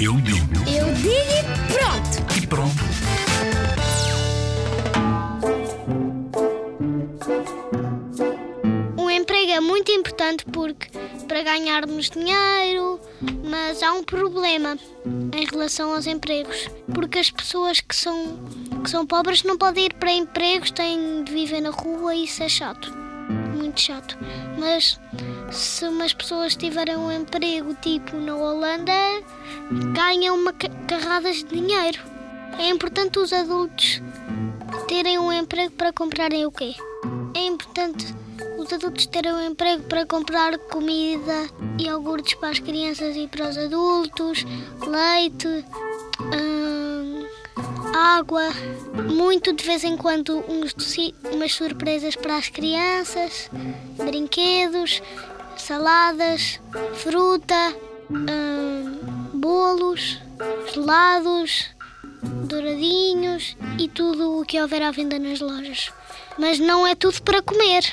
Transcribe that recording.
Eu digo Eu digo e pronto! e pronto. O emprego é muito importante porque para ganharmos dinheiro, mas há um problema em relação aos empregos, porque as pessoas que são que são pobres não podem ir para empregos, têm de viver na rua e isso é chato, muito chato. Mas se umas pessoas tiverem um emprego tipo na Holanda, ganham uma ca- carradas de dinheiro. É importante os adultos terem um emprego para comprarem o quê? É importante os adultos terem um emprego para comprar comida, iogurtes para as crianças e para os adultos, leite, água, muito de vez em quando uns umas surpresas para as crianças, brinquedos, saladas, fruta, hum, bolos, gelados, douradinhos e tudo o que houver à venda nas lojas. Mas não é tudo para comer.